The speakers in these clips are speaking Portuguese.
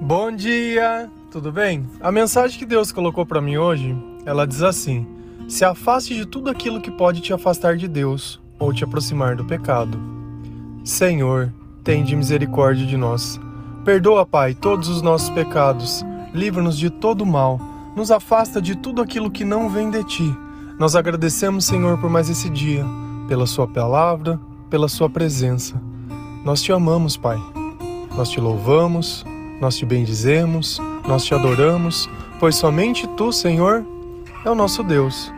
Bom dia, tudo bem? A mensagem que Deus colocou para mim hoje, ela diz assim: Se afaste de tudo aquilo que pode te afastar de Deus ou te aproximar do pecado. Senhor, tende misericórdia de nós. Perdoa, Pai, todos os nossos pecados. Livra-nos de todo mal. Nos afasta de tudo aquilo que não vem de ti. Nós agradecemos, Senhor, por mais esse dia, pela Sua palavra, pela Sua presença. Nós te amamos, Pai. Nós te louvamos, nós te bendizemos, nós te adoramos, pois somente tu, Senhor, é o nosso Deus.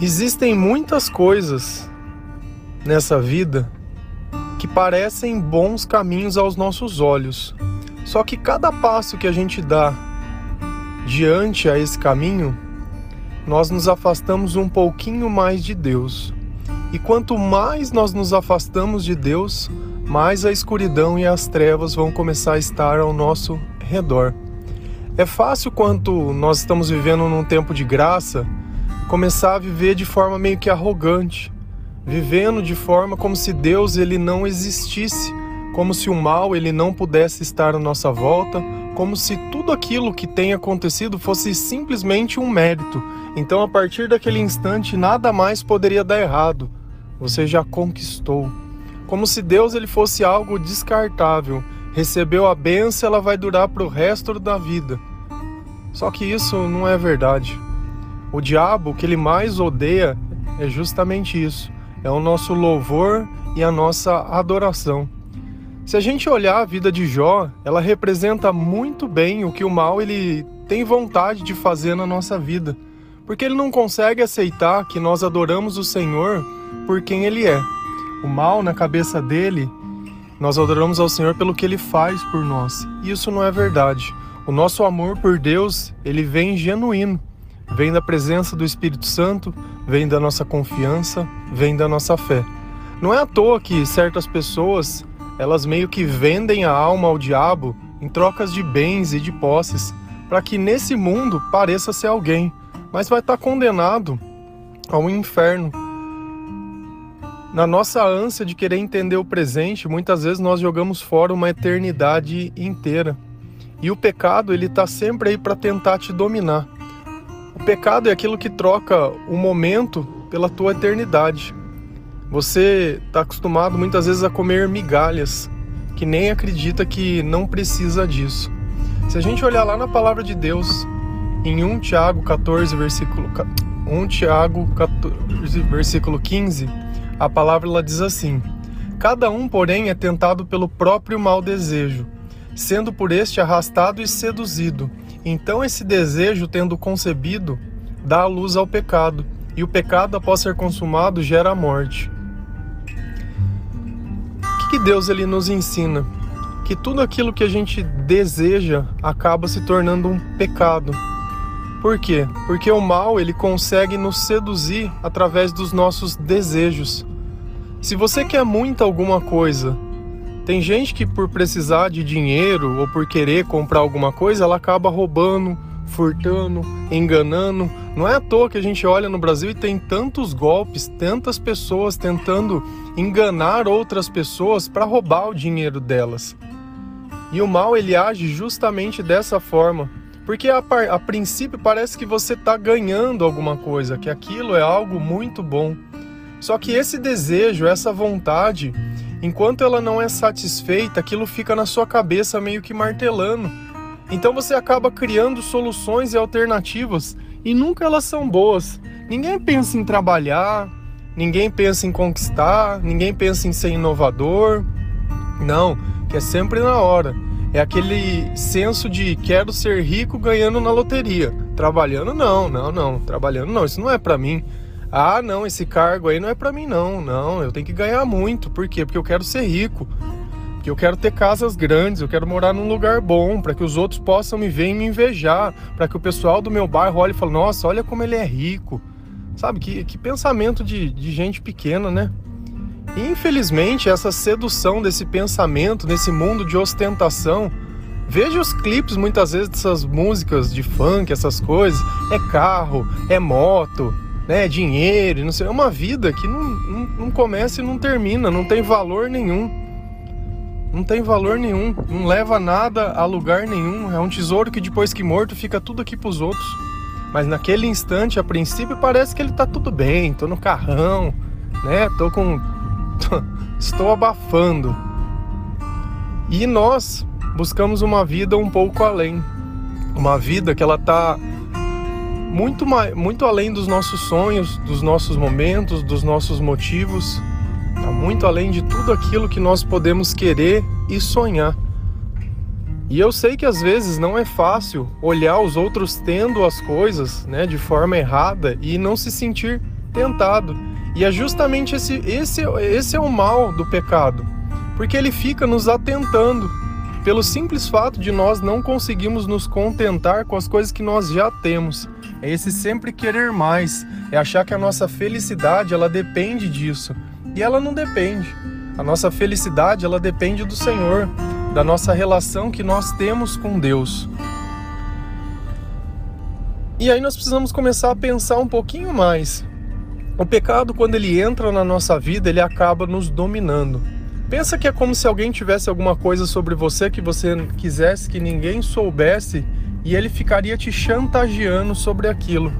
Existem muitas coisas nessa vida que parecem bons caminhos aos nossos olhos. Só que cada passo que a gente dá diante a esse caminho, nós nos afastamos um pouquinho mais de Deus. E quanto mais nós nos afastamos de Deus, mais a escuridão e as trevas vão começar a estar ao nosso redor. É fácil quando nós estamos vivendo num tempo de graça começar a viver de forma meio que arrogante, vivendo de forma como se Deus ele não existisse, como se o mal ele não pudesse estar à nossa volta, como se tudo aquilo que tem acontecido fosse simplesmente um mérito. Então a partir daquele instante nada mais poderia dar errado. Você já conquistou como se Deus ele fosse algo descartável. Recebeu a benção, ela vai durar para o resto da vida. Só que isso não é verdade. O diabo, o que ele mais odeia é justamente isso: é o nosso louvor e a nossa adoração. Se a gente olhar a vida de Jó, ela representa muito bem o que o mal ele tem vontade de fazer na nossa vida, porque ele não consegue aceitar que nós adoramos o Senhor por quem ele é o mal na cabeça dele, nós adoramos ao Senhor pelo que ele faz por nós. E isso não é verdade. O nosso amor por Deus, ele vem genuíno. Vem da presença do Espírito Santo, vem da nossa confiança, vem da nossa fé. Não é à toa que certas pessoas, elas meio que vendem a alma ao diabo em trocas de bens e de posses, para que nesse mundo pareça ser alguém, mas vai estar condenado ao inferno na nossa ânsia de querer entender o presente, muitas vezes nós jogamos fora uma eternidade inteira. E o pecado, ele está sempre aí para tentar te dominar. O pecado é aquilo que troca o momento pela tua eternidade. Você está acostumado muitas vezes a comer migalhas, que nem acredita que não precisa disso. Se a gente olhar lá na palavra de Deus, em 1 Tiago 14, versículo 1 Tiago 14, versículo 15, a palavra ela diz assim: Cada um, porém, é tentado pelo próprio mau desejo, sendo por este arrastado e seduzido. Então, esse desejo, tendo concebido, dá luz ao pecado, e o pecado, após ser consumado, gera a morte. O que, que Deus ele nos ensina? Que tudo aquilo que a gente deseja acaba se tornando um pecado. Por quê? Porque o mal ele consegue nos seduzir através dos nossos desejos. Se você quer muito alguma coisa, tem gente que por precisar de dinheiro ou por querer comprar alguma coisa, ela acaba roubando, furtando, enganando. Não é à toa que a gente olha no Brasil e tem tantos golpes, tantas pessoas tentando enganar outras pessoas para roubar o dinheiro delas. E o mal ele age justamente dessa forma. Porque a, a princípio parece que você está ganhando alguma coisa, que aquilo é algo muito bom. Só que esse desejo, essa vontade, enquanto ela não é satisfeita, aquilo fica na sua cabeça meio que martelando. Então você acaba criando soluções e alternativas e nunca elas são boas. Ninguém pensa em trabalhar, ninguém pensa em conquistar, ninguém pensa em ser inovador. Não, que é sempre na hora. É aquele senso de quero ser rico ganhando na loteria. Trabalhando não, não, não. Trabalhando não, isso não é para mim. Ah, não, esse cargo aí não é para mim não. Não, eu tenho que ganhar muito. Por quê? Porque eu quero ser rico. Porque eu quero ter casas grandes, eu quero morar num lugar bom, para que os outros possam me ver e me invejar, para que o pessoal do meu bairro olhe e fale: "Nossa, olha como ele é rico". Sabe que, que pensamento de, de gente pequena, né? infelizmente, essa sedução desse pensamento, nesse mundo de ostentação, veja os clipes muitas vezes dessas músicas de funk, essas coisas. É carro, é moto, né, dinheiro, não sei. É uma vida que não, não, não começa e não termina, não tem valor nenhum. não tem valor nenhum, não leva nada a lugar nenhum. É um tesouro que depois que morto fica tudo aqui para os outros. Mas naquele instante, a princípio, parece que ele tá tudo bem, tô no carrão, né? Tô com estou abafando. E nós buscamos uma vida um pouco além. Uma vida que ela tá muito muito além dos nossos sonhos, dos nossos momentos, dos nossos motivos. Tá muito além de tudo aquilo que nós podemos querer e sonhar. E eu sei que às vezes não é fácil olhar os outros tendo as coisas, né, de forma errada e não se sentir tentado. E é justamente esse esse esse é o mal do pecado, porque ele fica nos atentando pelo simples fato de nós não conseguirmos nos contentar com as coisas que nós já temos. É esse sempre querer mais, é achar que a nossa felicidade ela depende disso. E ela não depende. A nossa felicidade ela depende do Senhor, da nossa relação que nós temos com Deus. E aí nós precisamos começar a pensar um pouquinho mais. O pecado, quando ele entra na nossa vida, ele acaba nos dominando. Pensa que é como se alguém tivesse alguma coisa sobre você que você quisesse que ninguém soubesse e ele ficaria te chantageando sobre aquilo.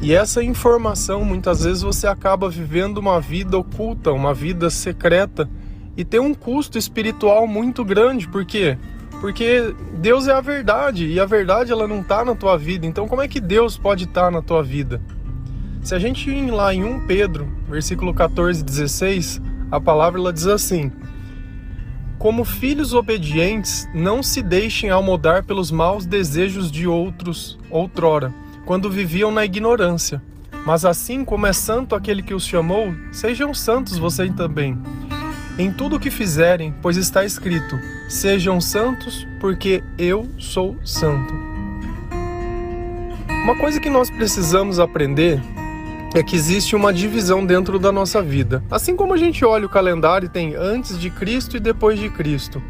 E essa informação, muitas vezes você acaba vivendo uma vida oculta, uma vida secreta e tem um custo espiritual muito grande, por quê? Porque Deus é a verdade e a verdade ela não está na tua vida. Então como é que Deus pode estar tá na tua vida? Se a gente ir lá em 1 Pedro, versículo 14 e 16, a palavra ela diz assim: Como filhos obedientes, não se deixem almodar pelos maus desejos de outros outrora quando viviam na ignorância. Mas assim como é santo aquele que os chamou, sejam santos vocês também. Em tudo o que fizerem, pois está escrito: Sejam santos, porque eu sou santo. Uma coisa que nós precisamos aprender é que existe uma divisão dentro da nossa vida. Assim como a gente olha o calendário tem antes de Cristo e depois de Cristo.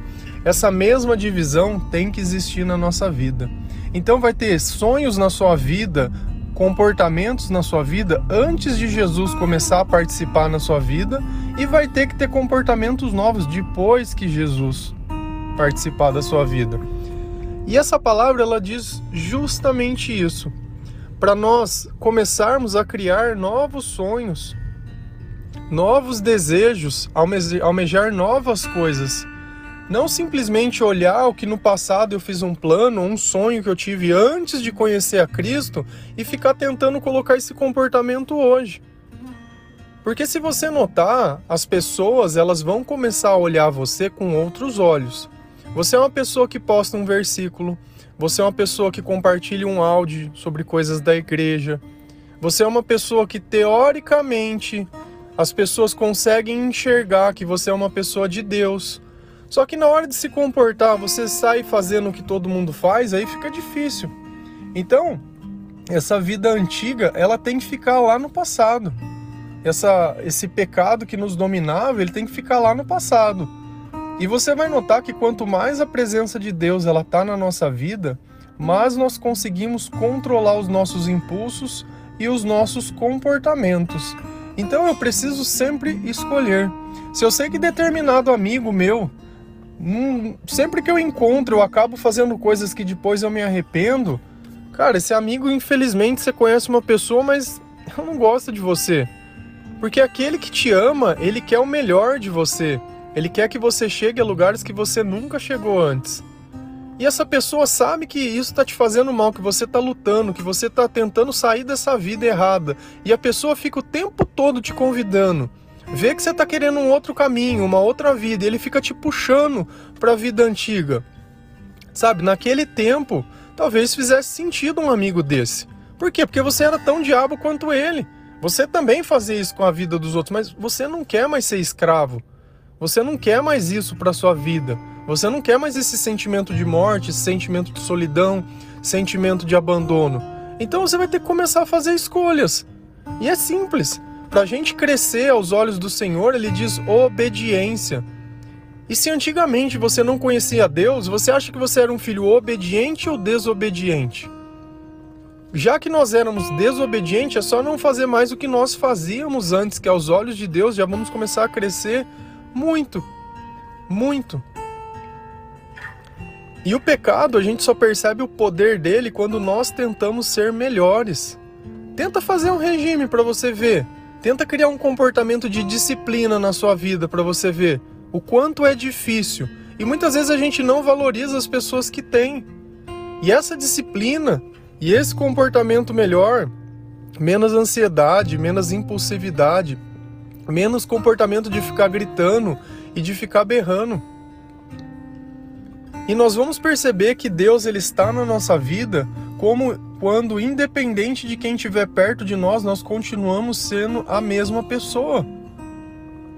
Essa mesma divisão tem que existir na nossa vida. Então vai ter sonhos na sua vida, comportamentos na sua vida antes de Jesus começar a participar na sua vida e vai ter que ter comportamentos novos depois que Jesus participar da sua vida. E essa palavra ela diz justamente isso. Para nós começarmos a criar novos sonhos, novos desejos, almejar novas coisas não simplesmente olhar o que no passado eu fiz um plano, um sonho que eu tive antes de conhecer a Cristo e ficar tentando colocar esse comportamento hoje. Porque se você notar, as pessoas elas vão começar a olhar você com outros olhos. Você é uma pessoa que posta um versículo, você é uma pessoa que compartilha um áudio sobre coisas da igreja. Você é uma pessoa que teoricamente as pessoas conseguem enxergar que você é uma pessoa de Deus. Só que na hora de se comportar, você sai fazendo o que todo mundo faz, aí fica difícil. Então, essa vida antiga, ela tem que ficar lá no passado. Essa, esse pecado que nos dominava, ele tem que ficar lá no passado. E você vai notar que quanto mais a presença de Deus ela está na nossa vida, mais nós conseguimos controlar os nossos impulsos e os nossos comportamentos. Então eu preciso sempre escolher. Se eu sei que determinado amigo meu Hum, sempre que eu encontro, eu acabo fazendo coisas que depois eu me arrependo. Cara, esse amigo, infelizmente, você conhece uma pessoa, mas não gosta de você. Porque aquele que te ama, ele quer o melhor de você. Ele quer que você chegue a lugares que você nunca chegou antes. E essa pessoa sabe que isso está te fazendo mal, que você está lutando, que você está tentando sair dessa vida errada. E a pessoa fica o tempo todo te convidando vê que você está querendo um outro caminho, uma outra vida, e ele fica te puxando para a vida antiga. Sabe, naquele tempo, talvez fizesse sentido um amigo desse. Por quê? Porque você era tão diabo quanto ele. Você também fazia isso com a vida dos outros, mas você não quer mais ser escravo. Você não quer mais isso para sua vida. Você não quer mais esse sentimento de morte, esse sentimento de solidão, sentimento de abandono. Então você vai ter que começar a fazer escolhas. E é simples. Para a gente crescer aos olhos do Senhor, ele diz obediência. E se antigamente você não conhecia Deus, você acha que você era um filho obediente ou desobediente? Já que nós éramos desobedientes, é só não fazer mais o que nós fazíamos antes, que aos olhos de Deus já vamos começar a crescer muito. Muito. E o pecado, a gente só percebe o poder dele quando nós tentamos ser melhores. Tenta fazer um regime para você ver. Tenta criar um comportamento de disciplina na sua vida para você ver o quanto é difícil. E muitas vezes a gente não valoriza as pessoas que têm. E essa disciplina e esse comportamento melhor, menos ansiedade, menos impulsividade, menos comportamento de ficar gritando e de ficar berrando. E nós vamos perceber que Deus ele está na nossa vida como quando independente de quem estiver perto de nós, nós continuamos sendo a mesma pessoa.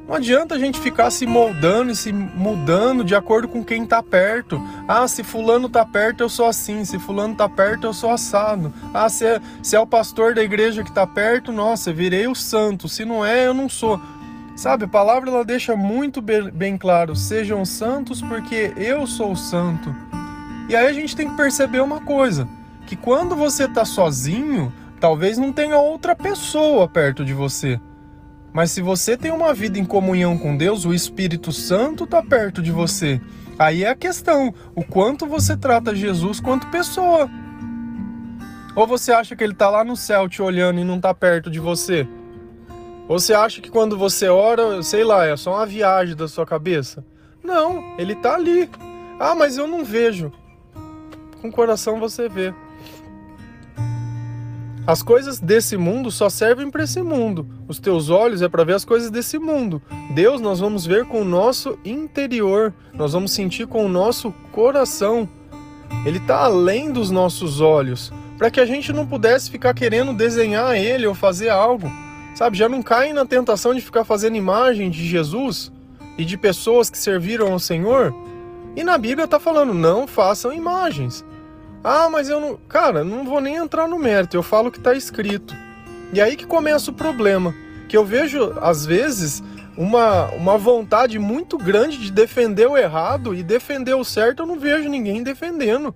Não adianta a gente ficar se moldando e se mudando de acordo com quem está perto. Ah, se fulano está perto, eu sou assim. Se fulano está perto, eu sou assado. Ah, se é, se é o pastor da igreja que está perto, nossa, virei o santo. Se não é, eu não sou. Sabe, a palavra ela deixa muito bem claro: sejam santos porque eu sou santo. E aí a gente tem que perceber uma coisa: que quando você está sozinho, talvez não tenha outra pessoa perto de você. Mas se você tem uma vida em comunhão com Deus, o Espírito Santo está perto de você. Aí é a questão: o quanto você trata Jesus quanto pessoa. Ou você acha que ele está lá no céu te olhando e não está perto de você? Você acha que quando você ora, sei lá, é só uma viagem da sua cabeça? Não, ele tá ali. Ah, mas eu não vejo. Com o coração você vê. As coisas desse mundo só servem para esse mundo. Os teus olhos é para ver as coisas desse mundo. Deus nós vamos ver com o nosso interior. Nós vamos sentir com o nosso coração. Ele está além dos nossos olhos, para que a gente não pudesse ficar querendo desenhar ele ou fazer algo. Sabe, já não caem na tentação de ficar fazendo imagem de Jesus e de pessoas que serviram ao Senhor? E na Bíblia está falando, não façam imagens. Ah, mas eu não. Cara, não vou nem entrar no mérito, eu falo o que está escrito. E aí que começa o problema. Que eu vejo, às vezes, uma, uma vontade muito grande de defender o errado e defender o certo, eu não vejo ninguém defendendo.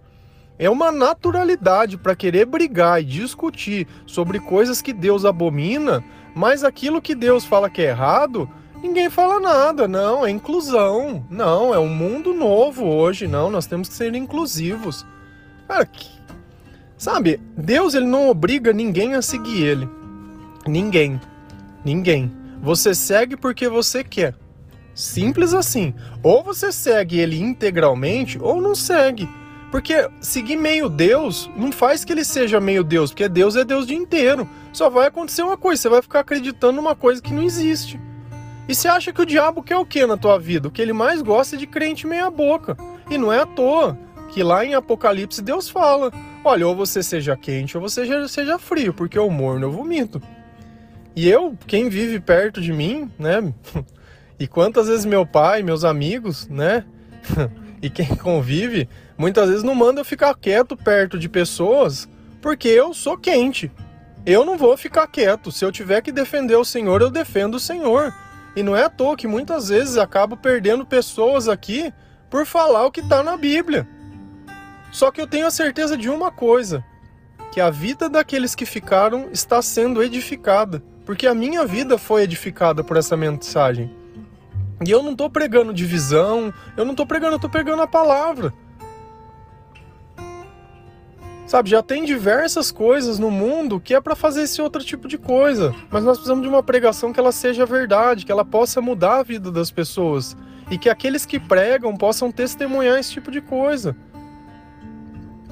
É uma naturalidade para querer brigar e discutir sobre coisas que Deus abomina mas aquilo que Deus fala que é errado, ninguém fala nada. Não, é inclusão. Não, é um mundo novo hoje. Não, nós temos que ser inclusivos. Cara, que... sabe, Deus ele não obriga ninguém a seguir ele. Ninguém. Ninguém. Você segue porque você quer. Simples assim. Ou você segue ele integralmente ou não segue. Porque seguir meio Deus não faz que ele seja meio Deus, porque Deus é Deus de inteiro. Só vai acontecer uma coisa, você vai ficar acreditando numa coisa que não existe. E você acha que o diabo quer o que na tua vida? O que ele mais gosta é de crente meia boca. E não é à toa que lá em Apocalipse Deus fala: olha, ou você seja quente ou você seja, frio, porque o morno eu vomito. E eu, quem vive perto de mim, né? E quantas vezes meu pai, meus amigos, né? e quem convive, muitas vezes não manda eu ficar quieto perto de pessoas porque eu sou quente. Eu não vou ficar quieto. Se eu tiver que defender o Senhor, eu defendo o Senhor. E não é à toa que muitas vezes acabo perdendo pessoas aqui por falar o que está na Bíblia. Só que eu tenho a certeza de uma coisa: que a vida daqueles que ficaram está sendo edificada. Porque a minha vida foi edificada por essa mensagem. E eu não estou pregando divisão, eu não estou pregando, eu estou pregando a palavra. Sabe, já tem diversas coisas no mundo que é para fazer esse outro tipo de coisa, mas nós precisamos de uma pregação que ela seja verdade, que ela possa mudar a vida das pessoas e que aqueles que pregam possam testemunhar esse tipo de coisa.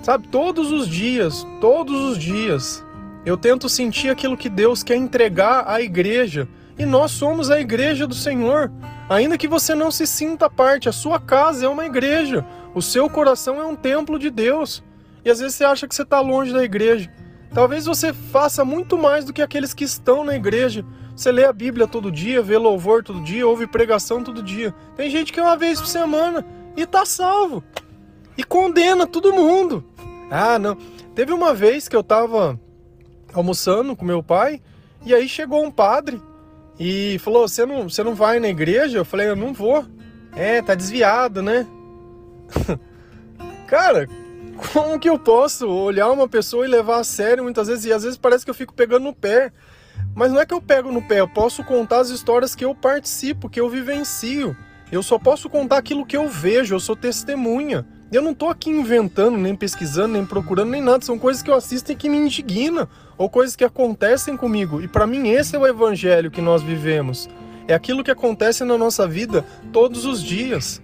Sabe, todos os dias, todos os dias, eu tento sentir aquilo que Deus quer entregar à igreja, e nós somos a igreja do Senhor. Ainda que você não se sinta parte, a sua casa é uma igreja, o seu coração é um templo de Deus. E às vezes você acha que você está longe da igreja. Talvez você faça muito mais do que aqueles que estão na igreja. Você lê a Bíblia todo dia, vê louvor todo dia, ouve pregação todo dia. Tem gente que é uma vez por semana e está salvo. E condena todo mundo. Ah, não. Teve uma vez que eu estava almoçando com meu pai e aí chegou um padre e falou: "Você não, você não vai na igreja?" Eu falei: "Eu não vou". É, tá desviado, né? Cara, como que eu posso olhar uma pessoa e levar a sério muitas vezes? E às vezes parece que eu fico pegando no pé. Mas não é que eu pego no pé, eu posso contar as histórias que eu participo, que eu vivencio. Eu só posso contar aquilo que eu vejo, eu sou testemunha. Eu não estou aqui inventando, nem pesquisando, nem procurando, nem nada. São coisas que eu assisto e que me indigna, ou coisas que acontecem comigo. E para mim esse é o evangelho que nós vivemos. É aquilo que acontece na nossa vida todos os dias.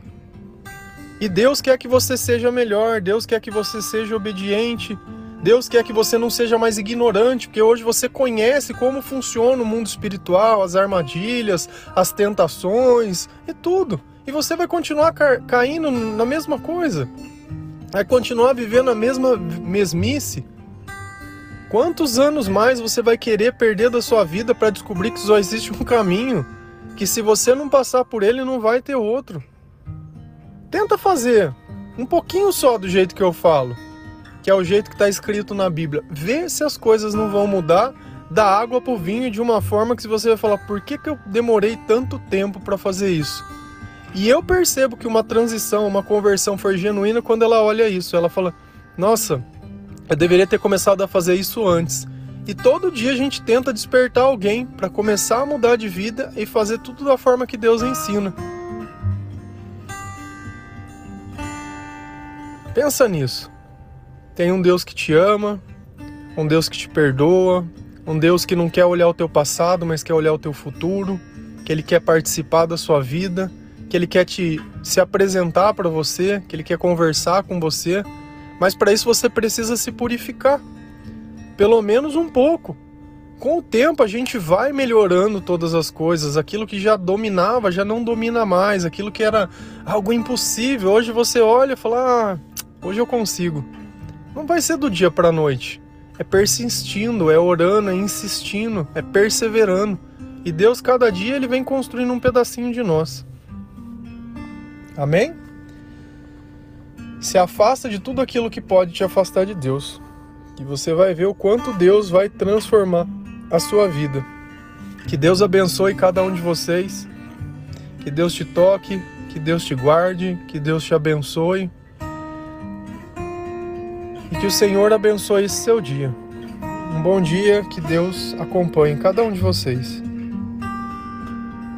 E Deus quer que você seja melhor, Deus quer que você seja obediente, Deus quer que você não seja mais ignorante, porque hoje você conhece como funciona o mundo espiritual, as armadilhas, as tentações e tudo. E você vai continuar ca caindo na mesma coisa. Vai continuar vivendo a mesma mesmice. Quantos anos mais você vai querer perder da sua vida para descobrir que só existe um caminho? Que se você não passar por ele, não vai ter outro. Tenta fazer um pouquinho só do jeito que eu falo, que é o jeito que está escrito na Bíblia. Vê se as coisas não vão mudar da água para o vinho de uma forma que você vai falar: por que, que eu demorei tanto tempo para fazer isso? E eu percebo que uma transição, uma conversão foi genuína quando ela olha isso. Ela fala: Nossa, eu deveria ter começado a fazer isso antes. E todo dia a gente tenta despertar alguém para começar a mudar de vida e fazer tudo da forma que Deus ensina. Pensa nisso. Tem um Deus que te ama, um Deus que te perdoa, um Deus que não quer olhar o teu passado, mas quer olhar o teu futuro, que ele quer participar da sua vida que ele quer te se apresentar para você, que ele quer conversar com você, mas para isso você precisa se purificar. Pelo menos um pouco. Com o tempo a gente vai melhorando todas as coisas, aquilo que já dominava já não domina mais, aquilo que era algo impossível, hoje você olha e fala: ah, hoje eu consigo". Não vai ser do dia para a noite. É persistindo, é orando, é insistindo, é perseverando. E Deus cada dia ele vem construindo um pedacinho de nós. Amém? Se afasta de tudo aquilo que pode te afastar de Deus. E você vai ver o quanto Deus vai transformar a sua vida. Que Deus abençoe cada um de vocês. Que Deus te toque, que Deus te guarde, que Deus te abençoe. E que o Senhor abençoe esse seu dia. Um bom dia, que Deus acompanhe cada um de vocês.